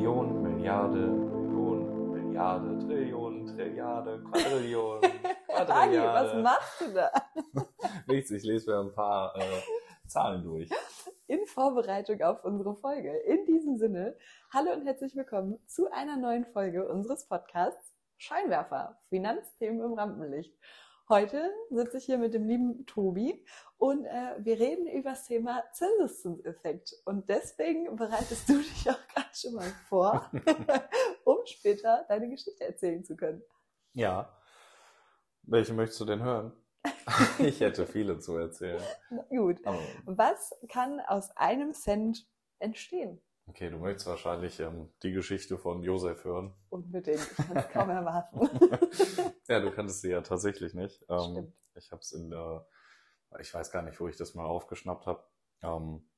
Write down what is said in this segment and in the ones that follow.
Million, Milliarde, Million, Milliarde, Trillion, Trilliarde, Quadrillion, Dani, was Quadrilliarde. machst du da? Nichts, ich lese mir ein paar äh, Zahlen durch. In Vorbereitung auf unsere Folge. In diesem Sinne, hallo und herzlich willkommen zu einer neuen Folge unseres Podcasts Scheinwerfer, Finanzthemen im Rampenlicht. Heute sitze ich hier mit dem lieben Tobi und äh, wir reden über das Thema Zinseszinseffekt. Und deswegen bereitest du dich auch gerade schon mal vor, um später deine Geschichte erzählen zu können. Ja. Welche möchtest du denn hören? ich hätte viele zu erzählen. Na gut. Aber, Was kann aus einem Cent entstehen? Okay, du möchtest wahrscheinlich ähm, die Geschichte von Josef hören. Unbedingt. Ich kann es kaum erwarten. ja, du kanntest sie ja tatsächlich nicht. Ähm, Stimmt. ich habe es in der, ich weiß gar nicht, wo ich das mal aufgeschnappt habe. Ähm,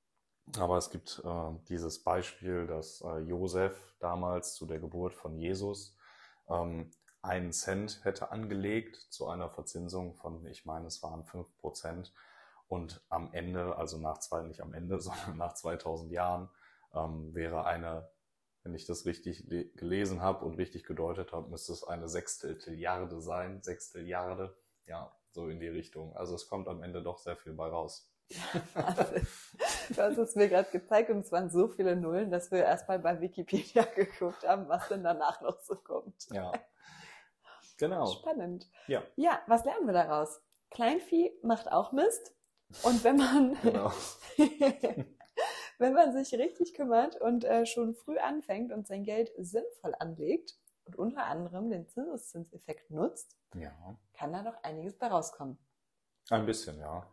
aber es gibt äh, dieses Beispiel, dass äh, Josef damals zu der Geburt von Jesus ähm, einen Cent hätte angelegt zu einer Verzinsung von, ich meine, es waren fünf Prozent. Und am Ende, also nach zwei, nicht am Ende, sondern nach 2000 Jahren, ähm, wäre eine, wenn ich das richtig le- gelesen habe und richtig gedeutet habe, müsste es eine Sechsteltilliarde sein. Sechstelliarde, ja, so in die Richtung. Also es kommt am Ende doch sehr viel bei raus. Du hast es mir gerade gezeigt und es waren so viele Nullen, dass wir erstmal bei Wikipedia geguckt haben, was denn danach noch so kommt. Ja. Genau. Spannend. Ja, Ja, was lernen wir daraus? Kleinvieh macht auch Mist. Und wenn man, genau. wenn man sich richtig kümmert und äh, schon früh anfängt und sein Geld sinnvoll anlegt und unter anderem den Zinseszinseffekt nutzt, Ja. kann da doch einiges bei rauskommen. Ein bisschen, ja.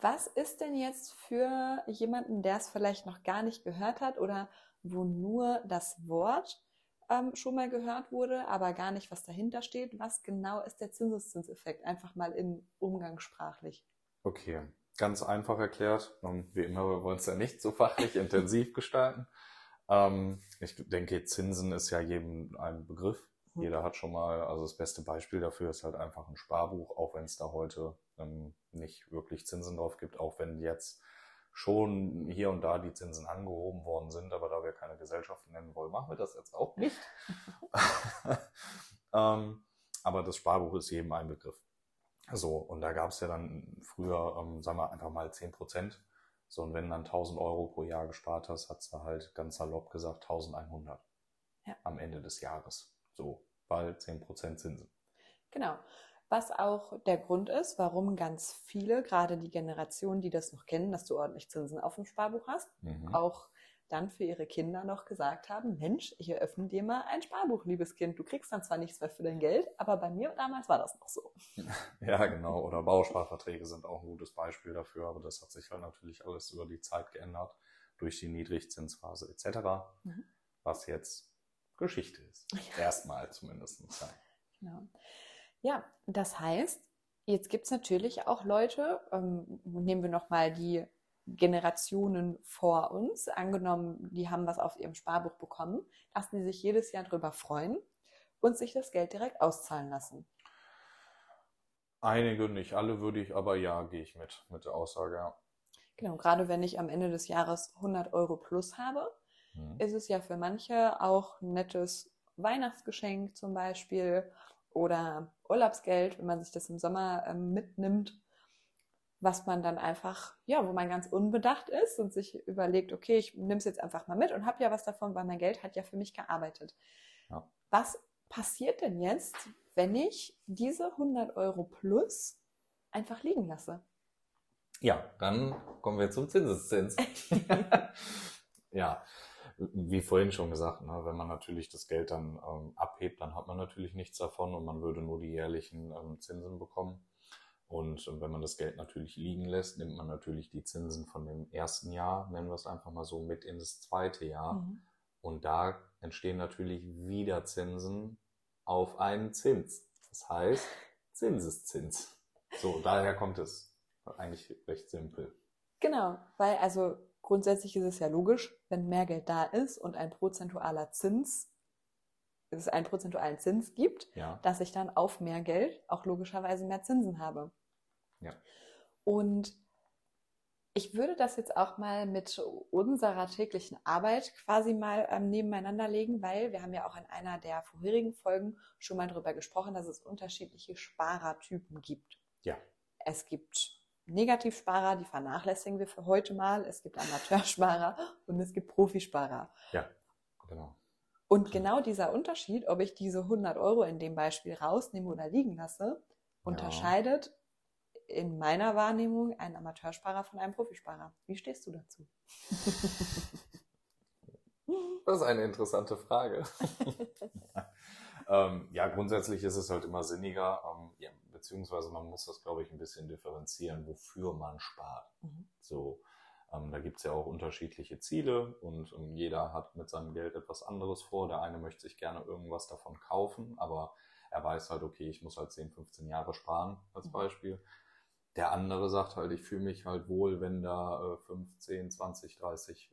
Was ist denn jetzt für jemanden, der es vielleicht noch gar nicht gehört hat oder wo nur das Wort ähm, schon mal gehört wurde, aber gar nicht, was dahinter steht? Was genau ist der Zinseszinseffekt? Einfach mal in umgangssprachlich. Okay, ganz einfach erklärt. Und wie immer, wir wollen es ja nicht so fachlich intensiv gestalten. Ähm, ich denke, Zinsen ist ja jedem ein Begriff. Jeder hat schon mal, also das beste Beispiel dafür ist halt einfach ein Sparbuch, auch wenn es da heute ähm, nicht wirklich Zinsen drauf gibt, auch wenn jetzt schon hier und da die Zinsen angehoben worden sind, aber da wir keine Gesellschaften nennen wollen, machen wir das jetzt auch nicht. ähm, aber das Sparbuch ist jedem ein Begriff. So, und da gab es ja dann früher, ähm, sagen wir einfach mal 10 Prozent. So, und wenn du dann 1000 Euro pro Jahr gespart hast, hat's da halt ganz salopp gesagt 1100 Ja. am Ende des Jahres. So, weil 10 Prozent Zinsen. Genau. Was auch der Grund ist, warum ganz viele, gerade die Generation, die das noch kennen, dass du ordentlich Zinsen auf dem Sparbuch hast, Mhm. auch dann für ihre Kinder noch gesagt haben, Mensch, ich eröffne dir mal ein Sparbuch, liebes Kind. Du kriegst dann zwar nichts mehr für dein Geld, aber bei mir damals war das noch so. Ja, genau. Oder Bausparverträge sind auch ein gutes Beispiel dafür, aber das hat sich halt natürlich alles über die Zeit geändert durch die Niedrigzinsphase etc., Mhm. was jetzt Geschichte ist. Erstmal zumindest. Ja. Genau. Ja, das heißt, jetzt gibt's natürlich auch Leute, ähm, nehmen wir nochmal die Generationen vor uns, angenommen, die haben was auf ihrem Sparbuch bekommen, lassen die sich jedes Jahr drüber freuen und sich das Geld direkt auszahlen lassen. Einige, nicht alle würde ich, aber ja, gehe ich mit, mit der Aussage, ja. Genau, gerade wenn ich am Ende des Jahres 100 Euro plus habe, Mhm. ist es ja für manche auch ein nettes Weihnachtsgeschenk zum Beispiel oder Urlaubsgeld, wenn man sich das im Sommer ähm, mitnimmt, was man dann einfach, ja, wo man ganz unbedacht ist und sich überlegt, okay, ich nehme es jetzt einfach mal mit und habe ja was davon, weil mein Geld hat ja für mich gearbeitet. Ja. Was passiert denn jetzt, wenn ich diese 100 Euro plus einfach liegen lasse? Ja, dann kommen wir zum Zinseszins. ja, wie vorhin schon gesagt, ne, wenn man natürlich das Geld dann ähm, abhebt, dann hat man natürlich nichts davon und man würde nur die jährlichen ähm, Zinsen bekommen. Und äh, wenn man das Geld natürlich liegen lässt, nimmt man natürlich die Zinsen von dem ersten Jahr, nennen wir es einfach mal so, mit in das zweite Jahr. Mhm. Und da entstehen natürlich wieder Zinsen auf einen Zins. Das heißt Zinseszins. So, daher kommt es. Eigentlich recht simpel. Genau, weil also grundsätzlich ist es ja logisch, wenn mehr Geld da ist und ein prozentualer Zins, es einen prozentualen Zins gibt, Ja. dass ich dann auf mehr Geld auch logischerweise mehr Zinsen habe. Ja. Und Ich würde das jetzt auch mal mit unserer täglichen Arbeit quasi mal ähm, nebeneinander legen, weil wir haben ja auch in einer der vorherigen Folgen schon mal darüber gesprochen, dass es unterschiedliche Sparertypen gibt. Ja. Es gibt Negativsparer, die vernachlässigen wir für heute mal. Es gibt Amateursparer und es gibt Profisparer. Ja, genau. Und genau dieser Unterschied, ob ich diese 100 Euro in dem Beispiel rausnehme oder liegen lasse, unterscheidet in meiner Wahrnehmung einen Amateursparer von einem Profisparer. Wie stehst du dazu? Das ist eine interessante Frage. ähm, ja, grundsätzlich ist es halt immer sinniger, ähm, ja, beziehungsweise man muss das, glaube ich, ein bisschen differenzieren, wofür man spart. Mhm. So, ähm, da gibt es ja auch unterschiedliche Ziele und ähm, jeder hat mit seinem Geld etwas anderes vor. Der eine möchte sich gerne irgendwas davon kaufen, aber er weiß halt, okay, ich muss halt 10, 15 Jahre sparen als mhm. Der andere sagt halt, ich fühle mich halt wohl, wenn da äh, 15, 20, 30,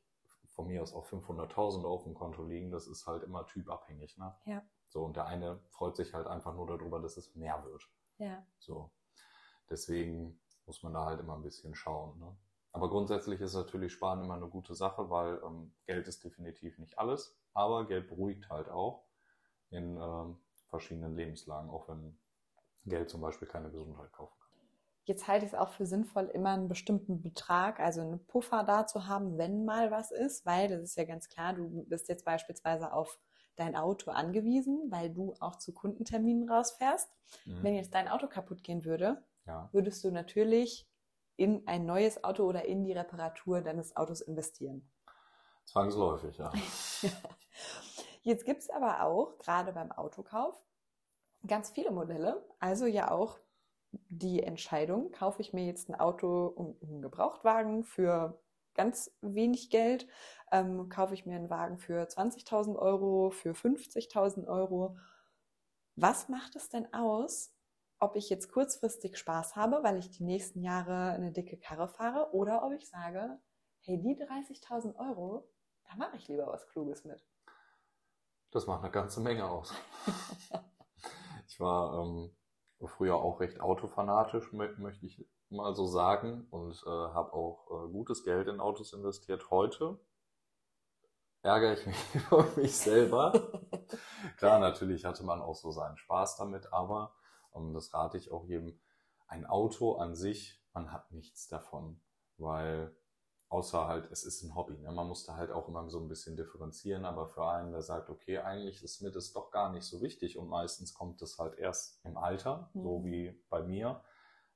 von mir aus auch 500.000 auf dem Konto liegen. Das ist halt immer typabhängig. Ne? Ja. So, und der eine freut sich halt einfach nur darüber, dass es mehr wird. Ja. So. Deswegen muss man da halt immer ein bisschen schauen. Ne? Aber grundsätzlich ist natürlich Sparen immer eine gute Sache, weil ähm, Geld ist definitiv nicht alles, aber Geld beruhigt halt auch in ähm, verschiedenen Lebenslagen, auch wenn Geld zum Beispiel keine Gesundheit kaufen kann. Jetzt halte ich es auch für sinnvoll, immer einen bestimmten Betrag, also einen Puffer da zu haben, wenn mal was ist, weil das ist ja ganz klar, du bist jetzt beispielsweise auf dein Auto angewiesen, weil du auch zu Kundenterminen rausfährst. Mhm. Wenn jetzt dein Auto kaputt gehen würde, ja. würdest du natürlich in ein neues Auto oder in die Reparatur deines Autos investieren. Zwangsläufig, ja. Jetzt gibt es aber auch, gerade beim Autokauf, ganz viele Modelle. Also ja auch die Entscheidung, kaufe ich mir jetzt ein Auto, einen Gebrauchtwagen für ganz wenig Geld, ähm, kaufe ich mir einen Wagen für 20.000 Euro, für 50.000 Euro. Was macht es denn aus, ob ich jetzt kurzfristig Spaß habe, weil ich die nächsten Jahre eine dicke Karre fahre, oder ob ich sage, hey, die 30.000 Euro, da mache ich lieber was Kluges mit. Das macht eine ganze Menge aus. ich war ähm, früher auch recht autofanatisch, möchte ich mal so sagen, und äh, habe auch äh, gutes Geld in Autos investiert. Heute ärgere ich mich über mich selber. Klar, natürlich hatte man auch so seinen Spaß damit, aber und das rate ich auch jedem. Ein Auto an sich, man hat nichts davon, weil außer halt, es ist ein Hobby. Ne? Man muss da halt auch immer so ein bisschen differenzieren, aber für einen, der sagt, okay, eigentlich ist mir das doch gar nicht so wichtig und meistens kommt das halt erst im Alter, mhm. so wie bei mir.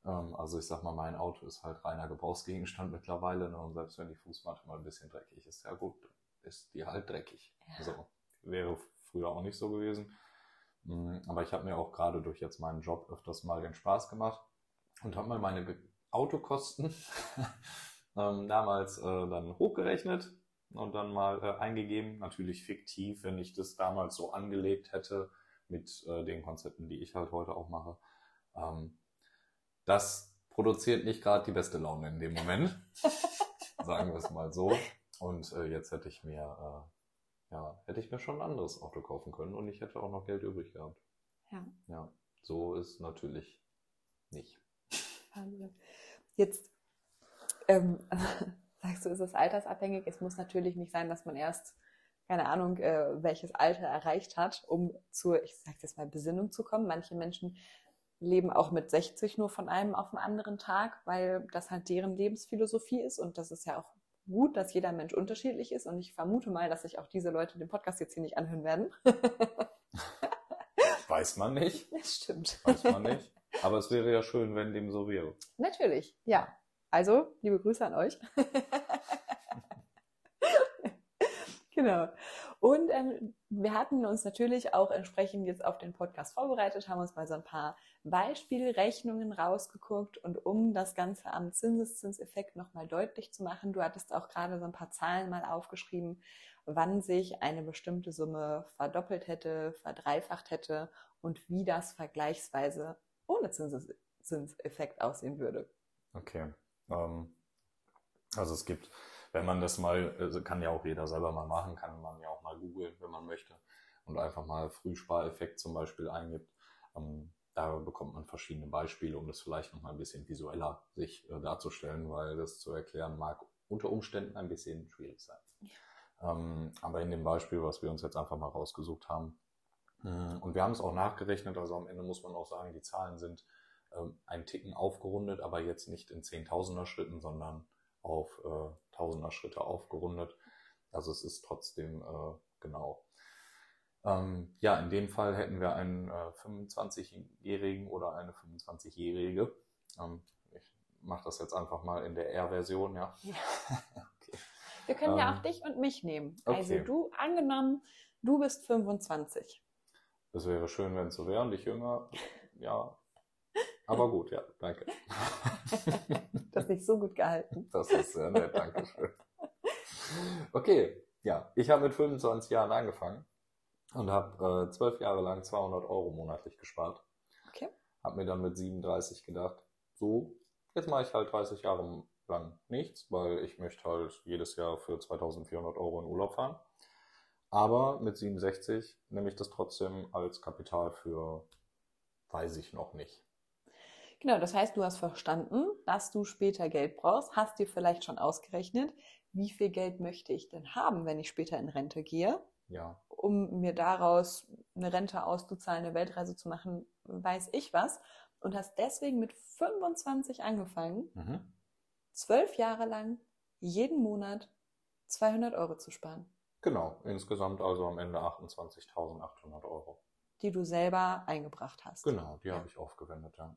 Ähm, also ich sag mal, mein Auto ist halt reiner Gebrauchsgegenstand mittlerweile ne? und selbst wenn die Fußmatte mal ein bisschen dreckig ist, ja gut, ist die halt dreckig. Ja. So, wäre früher auch nicht so gewesen. Mhm, aber ich habe mir auch gerade durch jetzt meinen Job öfters mal den Spaß gemacht und habe mal meine Autokosten ähm, damals äh, dann hochgerechnet und dann mal äh, eingegeben. Natürlich fiktiv, wenn ich das damals so angelegt hätte mit äh, den Konzepten, die ich halt heute auch mache. Ähm, das produziert nicht gerade die beste Laune in dem Moment. Sagen wir es mal so. Und äh, jetzt hätte ich mir äh, ja, hätte ich mir schon ein anderes Auto kaufen können und ich hätte auch noch Geld übrig gehabt. Ja. Ja, so ist natürlich nicht. Jetzt ähm, sagst du, ist es altersabhängig. Es muss natürlich nicht sein, dass man erst, keine Ahnung, äh, welches Alter erreicht hat, um zur, ich sag jetzt mal, Besinnung zu kommen. Manche Menschen leben auch mit 60 nur von einem auf den anderen Tag, weil das halt deren Lebensphilosophie ist und das ist ja auch gut, dass jeder Mensch unterschiedlich ist und ich vermute mal, dass sich auch diese Leute den Podcast jetzt hier nicht anhören werden. Weiß man nicht. Das stimmt. Weiß man nicht. Aber es wäre ja schön, wenn dem so wäre. Natürlich, ja. Also, liebe Grüße an euch. genau. Und ähm, wir hatten uns natürlich auch entsprechend jetzt auf den Podcast vorbereitet, haben uns mal so ein paar Beispielrechnungen rausgeguckt und um das Ganze am Zinseszinseffekt nochmal deutlich zu machen, du hattest auch gerade so ein paar Zahlen mal aufgeschrieben, wann sich eine bestimmte Summe verdoppelt hätte, verdreifacht hätte und wie das vergleichsweise ohne Zinseszinseffekt aussehen würde. Okay. Ähm, also es gibt wenn man das mal, also kann ja auch jeder selber mal machen, kann man ja auch mal googeln, wenn man möchte und einfach mal Frühspareffekt zum Beispiel eingibt. Ähm, da bekommt man verschiedene Beispiele, um das vielleicht noch mal ein bisschen visueller sich äh, darzustellen, weil das zu erklären mag unter Umständen ein bisschen schwierig sein. Ja. Ähm, aber in dem Beispiel, was wir uns jetzt einfach mal rausgesucht haben, mh, und wir haben es auch nachgerechnet, also am Ende muss man auch sagen, die Zahlen sind ähm, ein Ticken aufgerundet, aber jetzt nicht in Zehntausender Schritten, sondern auf äh, Tausender Schritte aufgerundet. Also es ist trotzdem äh, genau. Ähm, ja, in dem Fall hätten wir einen äh, 25-Jährigen oder eine 25-Jährige. Ähm, ich mache das jetzt einfach mal in der R-Version, ja. ja. okay. Wir können ja auch ähm, dich und mich nehmen. Also okay. du, angenommen, du bist 25. Das wäre schön, wenn es so wäre und ich jünger. Ja, aber gut, ja, danke. das ist nicht so gut gehalten. Das ist sehr nett, danke schön. Okay, ja, ich habe mit 25 Jahren angefangen und habe äh, zwölf Jahre lang 200 Euro monatlich gespart. Okay. Habe mir dann mit 37 gedacht, so, jetzt mache ich halt 30 Jahre lang nichts, weil ich möchte halt jedes Jahr für 2400 Euro in Urlaub fahren. Aber mit 67 nehme ich das trotzdem als Kapital für, weiß ich noch nicht. Genau, das heißt, du hast verstanden, dass du später Geld brauchst, hast dir vielleicht schon ausgerechnet, wie viel Geld möchte ich denn haben, wenn ich später in Rente gehe ja. um mir daraus eine Rente auszuzahlen, eine Weltreise zu machen, weiß ich was. Und hast deswegen mit 25 angefangen, mhm. zwölf Jahre lang jeden Monat 200 Euro zu sparen. Genau, insgesamt also am Ende 28.800 Euro. Die du selber eingebracht hast. Genau, die ja. habe ich aufgewendet, ja.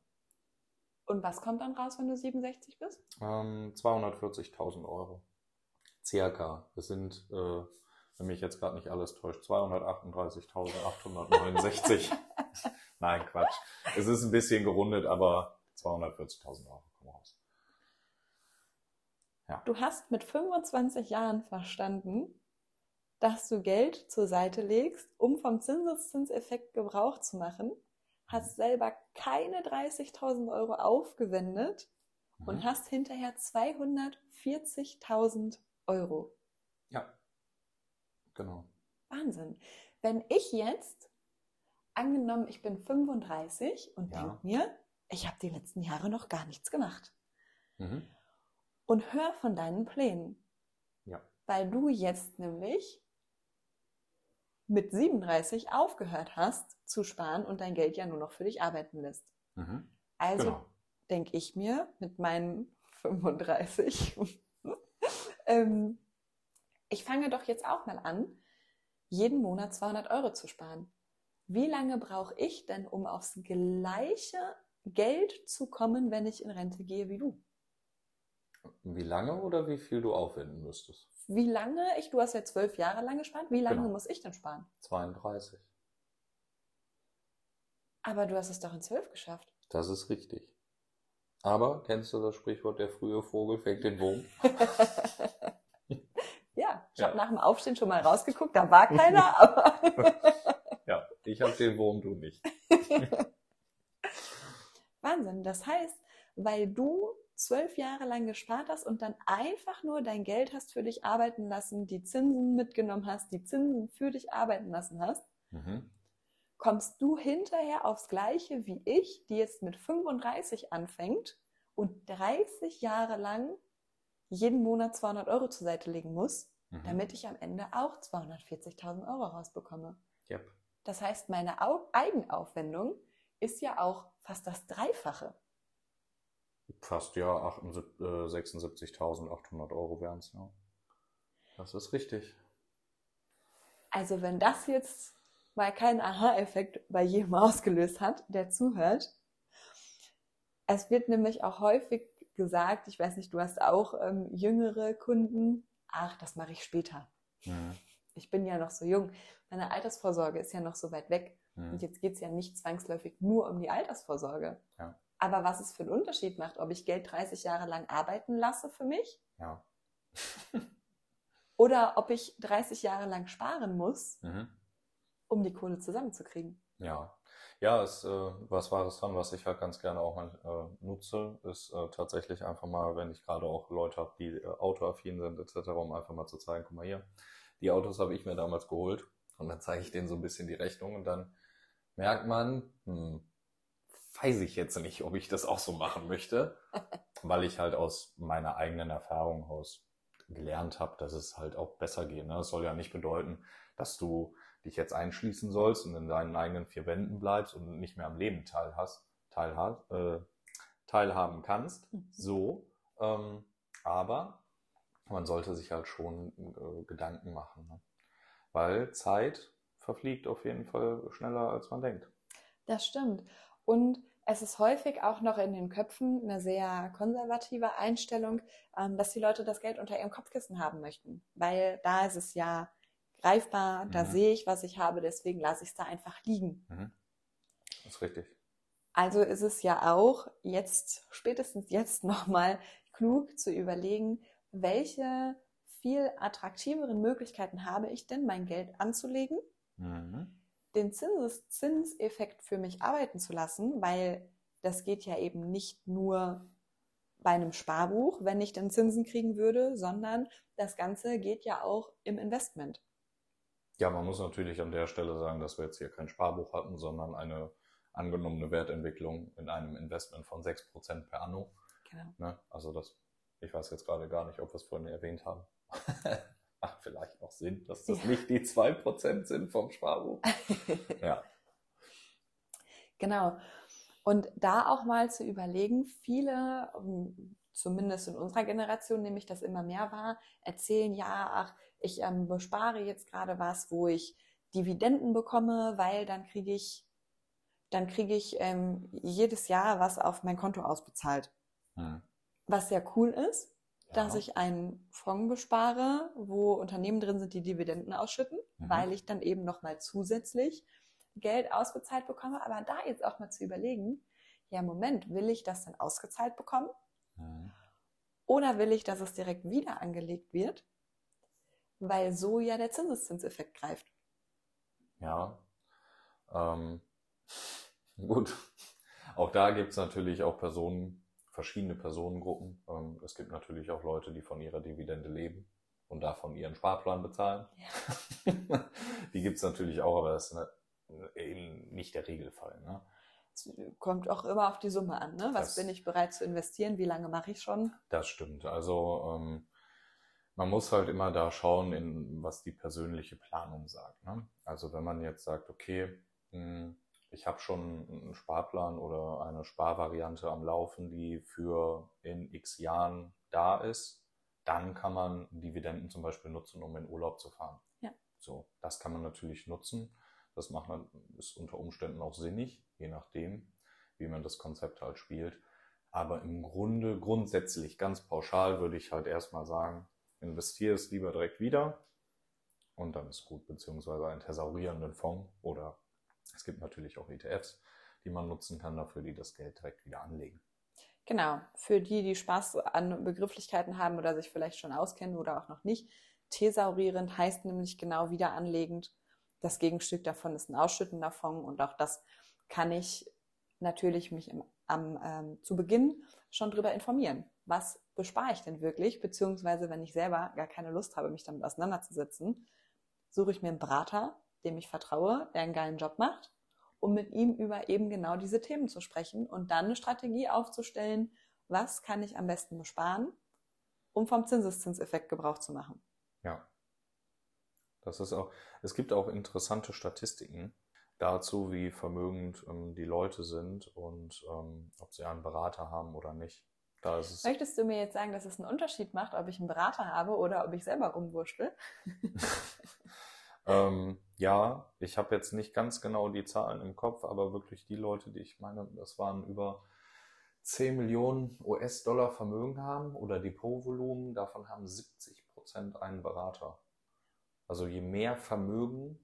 Und was kommt dann raus, wenn du 67 bist? Ähm, 240.000 Euro. Circa. Das sind äh, wenn mich jetzt gerade nicht alles täuscht, 238.869. Nein, Quatsch. Es ist ein bisschen gerundet, aber 240.000 Euro kommen raus. Ja. Du hast mit 25 Jahren verstanden, dass du Geld zur Seite legst, um vom Zinseszinseffekt Gebrauch zu machen, hast selber keine 30.000 Euro aufgewendet mhm. und hast hinterher 240.000 Euro. Ja. Genau. Wahnsinn. Wenn ich jetzt, angenommen, ich bin 35 und ja. denke mir, ich habe die letzten Jahre noch gar nichts gemacht. Mhm. Und hör von deinen Plänen. Ja. Weil du jetzt nämlich mit 37 aufgehört hast zu sparen und dein Geld ja nur noch für dich arbeiten lässt. Mhm. Also genau. denke ich mir mit meinen 35, ähm, ich fange doch jetzt auch mal an, jeden Monat 200 Euro zu sparen. Wie lange brauche ich denn, um aufs gleiche Geld zu kommen, wenn ich in Rente gehe wie du? Wie lange oder wie viel du aufwenden müsstest? Wie lange? Ich, du hast ja zwölf Jahre lang gespart. Wie lange genau. muss ich denn sparen? 32. Aber du hast es doch in zwölf geschafft. Das ist richtig. Aber kennst du das Sprichwort, der frühe Vogel fängt den Wurm? Ich ja. habe nach dem Aufstehen schon mal rausgeguckt, da war keiner, aber. ja, ich habe den Wurm, du nicht. Wahnsinn. Das heißt, weil du zwölf Jahre lang gespart hast und dann einfach nur dein Geld hast für dich arbeiten lassen, die Zinsen mitgenommen hast, die Zinsen für dich arbeiten lassen hast, mhm. kommst du hinterher aufs Gleiche wie ich, die jetzt mit 35 anfängt und 30 Jahre lang jeden Monat 200 Euro zur Seite legen muss, mhm. damit ich am Ende auch 240.000 Euro rausbekomme. Yep. Das heißt, meine Eigenaufwendung ist ja auch fast das Dreifache. Fast ja, 76.800 äh, Euro wären es, ja. Das ist richtig. Also wenn das jetzt mal keinen Aha-Effekt bei jedem ausgelöst hat, der zuhört, es wird nämlich auch häufig gesagt, ich weiß nicht, du hast auch ähm, jüngere Kunden, ach, das mache ich später. Mhm. Ich bin ja noch so jung. Meine Altersvorsorge ist ja noch so weit weg. Mhm. Und jetzt geht es ja nicht zwangsläufig nur um die Altersvorsorge. Ja. Aber was es für einen Unterschied macht, ob ich Geld 30 Jahre lang arbeiten lasse für mich ja. oder ob ich 30 Jahre lang sparen muss, mhm. um die Kohle zusammenzukriegen. Ja, ja, ist äh, was Wahres dran, was ich halt ganz gerne auch mal äh, nutze, ist äh, tatsächlich einfach mal, wenn ich gerade auch Leute habe, die äh, autoaffin sind etc., um einfach mal zu zeigen, guck mal hier, die Autos habe ich mir damals geholt und dann zeige ich denen so ein bisschen die Rechnung und dann merkt man, hm, weiß ich jetzt nicht, ob ich das auch so machen möchte, weil ich halt aus meiner eigenen Erfahrung aus gelernt habe, dass es halt auch besser geht. Ne? Das soll ja nicht bedeuten, dass du dich jetzt einschließen sollst und in deinen eigenen vier Wänden bleibst und nicht mehr am Leben teil hast, teilha äh, teilhaben kannst. Mhm. So, ähm, aber man sollte sich halt schon äh, Gedanken machen, ne? weil Zeit verfliegt auf jeden Fall schneller, als man denkt. Das stimmt. Und es ist häufig auch noch in den Köpfen eine sehr konservative Einstellung, ähm, dass die Leute das Geld unter ihrem Kopfkissen haben möchten. Weil da ist es ja greifbar, da mhm. sehe ich, was ich habe, deswegen lasse ich es da einfach liegen. Mhm. Das ist richtig. Also ist es ja auch jetzt, spätestens jetzt nochmal klug zu überlegen, welche viel attraktiveren Möglichkeiten habe ich denn, mein Geld anzulegen, mhm. Den Zinseszinseffekt für mich arbeiten zu lassen, weil das geht ja eben nicht nur bei einem Sparbuch, wenn ich dann Zinsen kriegen würde, sondern das Ganze geht ja auch im Investment. Ja, man muss natürlich an der Stelle sagen, dass wir jetzt hier kein Sparbuch hatten, sondern eine angenommene Wertentwicklung in einem Investment von 6% per anno. Genau. Ne? Also das, ich weiß jetzt gerade gar nicht, ob wir es vorhin erwähnt haben. Macht vielleicht noch Sinn, dass das ja. nicht die 2% sind vom Sparbuch. ja. Genau. Und da auch mal zu überlegen, viele, ähm, zumindest in unserer Generation, nämlich das immer mehr war, erzählen, ja, ach, ich ähm, bespare jetzt gerade was, wo ich Dividenden bekomme, weil dann kriege ich dann kriege ich ähm, jedes Jahr was auf mein Konto ausbezahlt. Hm. Was sehr cool ist. Dass ich einen Fonds bespare, wo Unternehmen drin sind, die Dividenden ausschütten, mhm. weil ich dann eben nochmal zusätzlich Geld ausbezahlt bekomme. Aber da jetzt auch mal zu überlegen, ja, Moment, will ich das dann ausgezahlt bekommen? Mhm. Oder will ich, dass es direkt wieder angelegt wird? Weil so ja der Zinseszinseffekt greift. Ja. Ähm, Gut. Auch da gibt es natürlich auch Personen, verschiedene Personengruppen. Ähm, es gibt natürlich auch Leute, die von ihrer Dividende leben und davon ihren Sparplan bezahlen. Ja. die gibt es natürlich auch, aber das ist eben nicht der Regelfall. Ne? Es kommt auch immer auf die Summe an. Ne? Was das, bin ich bereit zu investieren? Wie lange mache ich schon? Das stimmt. Also ähm, man muss halt immer da schauen, in, was die persönliche Planung sagt. Ne? Also wenn man jetzt sagt, okay, mh, hm, ich habe schon einen Sparplan oder eine Sparvariante am Laufen, die für in x Jahren da ist, dann kann man Dividenden zum Beispiel nutzen, um in Urlaub zu fahren. Ja. So, das kann man natürlich nutzen. Das macht man, ist unter Umständen auch sinnig, je nachdem, wie man das Konzept halt spielt. Aber im Grunde, grundsätzlich, ganz pauschal würde ich halt erstmal sagen, investiere es lieber direkt wieder und dann ist gut, beziehungsweise einen thesaurierenden Fonds oder es gibt natürlich auch ETFs, die man nutzen kann dafür, die das Geld direkt wieder anlegen. Genau, für die, die Spaß an Begrifflichkeiten haben oder sich vielleicht schon auskennen oder auch noch nicht. Thesaurierend heißt nämlich genau wieder anlegend. Das Gegenstück davon ist ein ausschüttender Fonds und auch das kann ich natürlich mich im, am, ähm, zu Beginn schon drüber informieren. Was bespare ich denn wirklich? Beziehungsweise, wenn ich selber gar keine Lust habe, mich damit auseinanderzusetzen, suche ich mir einen Berater, dem ich vertraue, der einen geilen Job macht, um mit ihm über eben genau diese Themen zu sprechen und dann eine Strategie aufzustellen, was kann ich am besten besparen, um vom Zinseszinseffekt Gebrauch zu machen. Ja. Das ist auch, es gibt auch interessante Statistiken dazu, wie vermögend ähm, die Leute sind und ähm, ob sie einen Berater haben oder nicht. Möchtest du mir jetzt sagen, dass es einen Unterschied macht, ob ich einen Berater habe oder ob ich selber rumwurschtel? Ähm, ja, ich habe jetzt nicht ganz genau die Zahlen im Kopf, aber wirklich die Leute, die ich meine, das waren über 10 Millionen US-Dollar Vermögen haben oder Depotvolumen, davon haben 70 Prozent einen Berater. Also je mehr Vermögen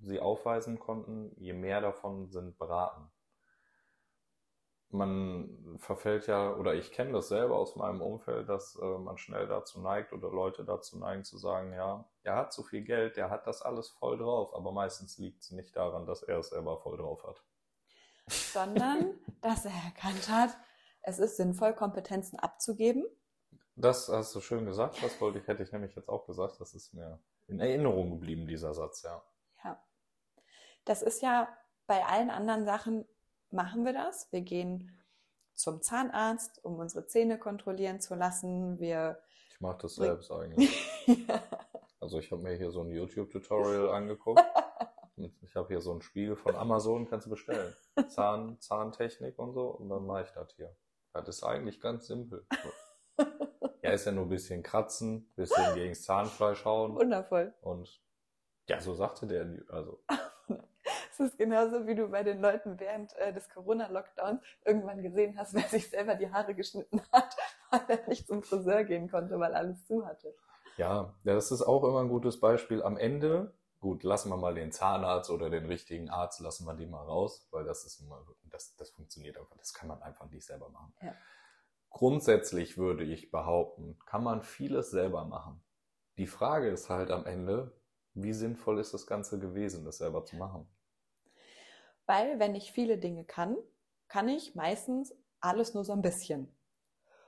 sie aufweisen konnten, je mehr davon sind beraten man verfällt ja, oder ich kenne das selber aus meinem Umfeld, dass äh, man schnell dazu neigt oder Leute dazu neigen zu sagen, ja, er hat so viel Geld, der hat das alles voll drauf, aber meistens liegt es nicht daran, dass er es selber voll drauf hat. Sondern, dass er erkannt hat, es ist sinnvoll, Kompetenzen abzugeben. Das hast du schön gesagt, das wollte ich, hätte ich nämlich jetzt auch gesagt, das ist mir in Erinnerung geblieben, dieser Satz, ja. Ja. Das ist ja bei allen anderen Sachen machen wir das. Wir gehen zum Zahnarzt, um unsere Zähne kontrollieren zu lassen. Wir Ich mache das selbst eigentlich. Also ich habe mir hier so ein YouTube-Tutorial angeguckt. Ich habe hier so einen Spiegel von Amazon, kannst du bestellen. Zahn, Zahntechnik und so. Und dann mache ich das hier. Das ist eigentlich ganz simpel. Ja, ist ja nur ein bisschen kratzen, ein bisschen gegen das Zahnfleisch hauen. Wundervoll. Und ja, so sagte der, also ist genauso, wie du bei den Leuten während äh, des Corona-Lockdowns irgendwann gesehen hast, wer sich selber die Haare geschnitten hat, weil er nicht zum Friseur gehen konnte, weil alles zu hatte. Ja, ja, das ist auch immer ein gutes Beispiel. Am Ende, gut, lassen wir mal den Zahnarzt oder den richtigen Arzt, lassen wir den mal raus, weil das ist immer, das, das funktioniert einfach, das kann man einfach nicht selber machen. Ja. Grundsätzlich würde ich behaupten, kann man vieles selber machen. Die Frage ist halt am Ende, wie sinnvoll ist das Ganze gewesen, das selber zu machen? Weil, wenn ich viele Dinge kann, kann ich meistens alles nur so ein bisschen.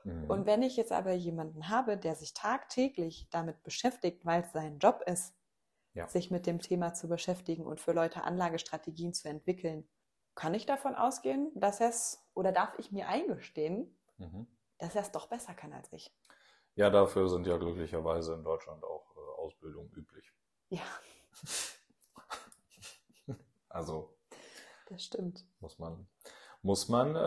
Mhm. Und wenn ich jetzt aber jemanden habe, der sich tagtäglich damit beschäftigt, weil es sein Job ist, Ja. sich mit dem Thema zu beschäftigen und für Leute Anlagestrategien zu entwickeln, kann ich davon ausgehen, dass er es oder darf ich mir eingestehen, Mhm. dass er es doch besser kann als ich. Ja, dafür sind ja glücklicherweise in Deutschland auch äh, Ausbildungen üblich. Ja, Also das stimmt. muss man, muss man äh,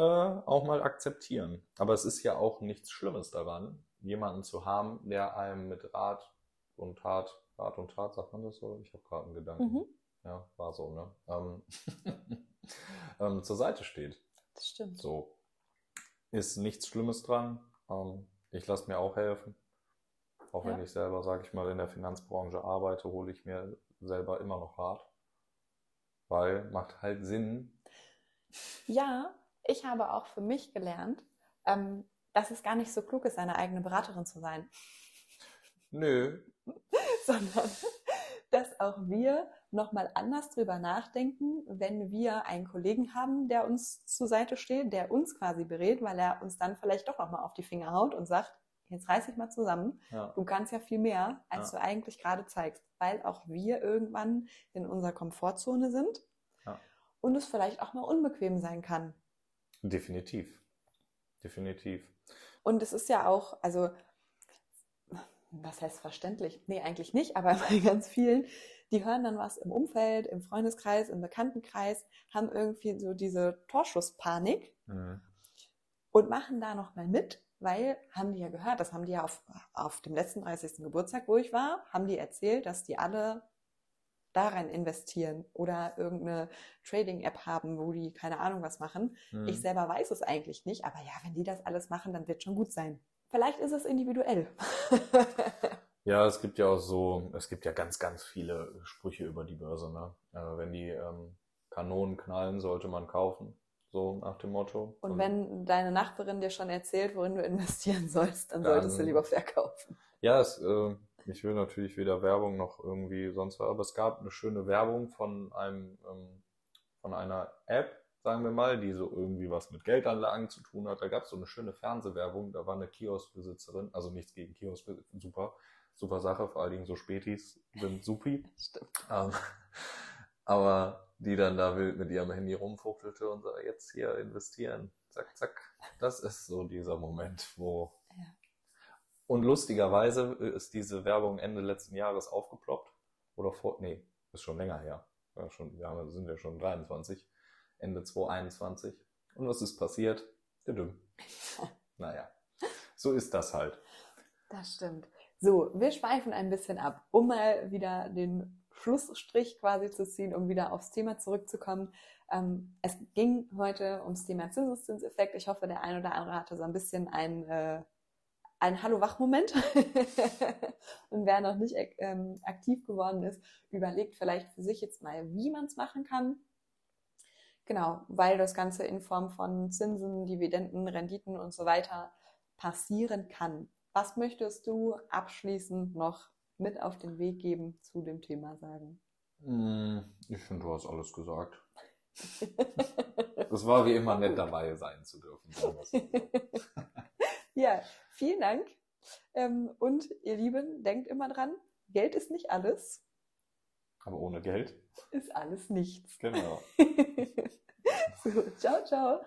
auch mal akzeptieren. Aber es ist ja auch nichts Schlimmes daran, jemanden zu haben, der einem mit Rat und Tat, Rat und Tat, sagt man das so? Ich habe gerade einen Gedanken. Mhm, Ja, war so, ne? Ähm, ähm, zur Seite steht. das stimmt. So. Ist nichts Schlimmes dran. Ähm, ich lasse mir auch helfen. Auch wenn Ja. ich selber, sage ich mal, in der Finanzbranche arbeite, hole ich mir selber immer noch Rat. Weil macht halt Sinn. Ja, ich habe auch für mich gelernt, ähm, dass es gar nicht so klug ist, eine eigene Beraterin zu sein, Nö. sondern dass auch wir nochmal anders drüber nachdenken, wenn wir einen Kollegen haben, der uns zur Seite steht, der uns quasi berät, weil er uns dann vielleicht doch nochmal auf die Finger haut und sagt, jetzt reiß dich mal zusammen, Ja. du kannst ja viel mehr, als Ja. du eigentlich gerade zeigst, weil auch wir irgendwann in unserer Komfortzone sind Ja. und es vielleicht auch mal unbequem sein kann. Definitiv. Definitiv. Und es ist ja auch, also, was heißt verständlich? Nee, eigentlich nicht, aber bei ganz vielen, die hören dann was im Umfeld, im Freundeskreis, im Bekanntenkreis, haben irgendwie so diese Torschusspanik Mhm. und machen da nochmal mit, weil, haben die ja gehört, das haben die ja auf, auf dem letzten 30. Geburtstag, wo ich war, haben die erzählt, dass die alle da rein investieren oder irgendeine Trading-App haben, wo die keine Ahnung was machen. Mhm. Ich selber weiß es eigentlich nicht, aber ja, wenn die das alles machen, dann wird schon gut sein. Vielleicht ist es individuell. Ja, es gibt ja auch so, es gibt ja ganz, ganz viele Sprüche über die Börse, ne? Äh, wenn die ähm, Kanonen knallen, sollte man kaufen. So nach dem Motto. Und wenn deine Nachbarin dir schon erzählt, worin du investieren sollst, dann Dann- solltest du lieber verkaufen. Ja, es, äh, ich will natürlich weder Werbung noch irgendwie sonst was, aber es gab eine schöne Werbung von einem, ähm, von einer App, sagen wir mal, die so irgendwie was mit Geldanlagen zu tun hat. Da gab es so eine schöne Fernsehwerbung, da war eine Kioskbesitzerin, also nichts gegen Kiosk, super, super Sache, vor allen Dingen so Spätis sind supi. Stimmt. Ähm, aber die dann da wild mit ihrem Handy rumfuchtelte und so, jetzt hier investieren. Zack, zack. Das ist so dieser Moment, wo. Ja. Und lustigerweise ist diese Werbung Ende letzten Jahres aufgeploppt. Oder vor, nee, ist schon länger her. Ja, schon, wir haben, sind ja schon 23. Ende 2021. Und was ist passiert? Düdüm. Naja, so ist das halt. Das stimmt. So, wir schweifen ein bisschen ab, um mal wieder den Schlussstrich quasi zu ziehen, um wieder aufs Thema zurückzukommen. Ähm, es ging heute ums Thema Zinseszinseffekt. Ich hoffe, der ein oder andere hatte so ein bisschen ein, äh, ein Hallo-Wach-Moment. Und wer noch nicht ähm, aktiv geworden ist, überlegt vielleicht für sich jetzt mal, wie man es machen kann. Genau, weil das Ganze in Form von Zinsen, Dividenden, Renditen und so weiter passieren kann. Was möchtest du abschließend noch mit auf den Weg geben zu dem Thema sagen? Hm, Ich finde, du hast alles gesagt. Es war wie immer nett dabei sein zu dürfen. ja, vielen Dank. Ähm, Und ihr Lieben, denkt immer dran, Geld ist nicht alles, Aber ohne Geld. ist alles nichts. Genau. So, ciao, ciao.